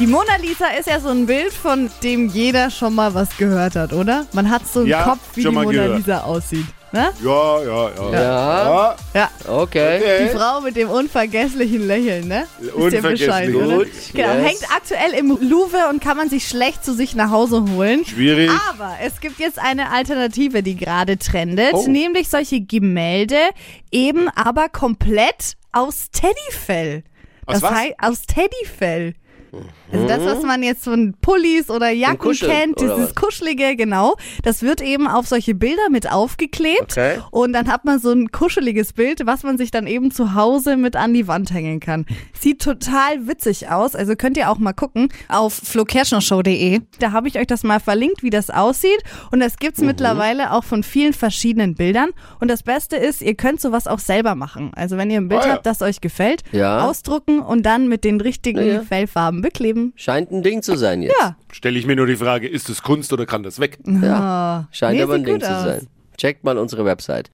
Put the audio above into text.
Die Mona Lisa ist ja so ein Bild, von dem jeder schon mal was gehört hat, oder? Man hat so im Ja, Kopf, wie die Mona gehört. Lisa aussieht. Ne? Ja, ja, ja. Ja, Ja, okay. die. Frau mit dem unvergesslichen Lächeln, ne? Unvergesslich. oder? Gut, Genau, yes. hängt aktuell im Louvre und kann man sich schlecht zu sich nach Hause holen. Schwierig. Aber es gibt jetzt eine Alternative, die gerade trendet, Oh. nämlich solche Gemälde, eben aber komplett aus Teddyfell. Aus das was? heißt, aus Teddyfell. Also das, was man jetzt von Pullis oder Jacken Kuscheln, kennt, dieses? Kuschelige, genau, das wird eben auf solche Bilder mit aufgeklebt. Okay. Und dann hat man so ein kuscheliges Bild, was man sich dann eben zu Hause mit an die Wand hängen kann. Sieht total witzig aus. Also könnt ihr auch mal gucken auf flokerschnershow.de. Da habe ich euch das mal verlinkt, wie das aussieht. Und das gibt's Mhm. mittlerweile auch von vielen verschiedenen Bildern. Und das Beste ist, ihr könnt sowas auch selber machen. Also wenn ihr ein Bild Ah, ja. habt, das euch gefällt, Ja. ausdrucken und dann mit den richtigen Ja. Fellfarben bekleben. Scheint ein Ding zu sein jetzt. Ja. Stelle ich mir nur die Frage, ist es Kunst oder kann das weg? Ja. Scheint Nee, aber ein Ding zu aus. sein. Checkt mal unsere Website.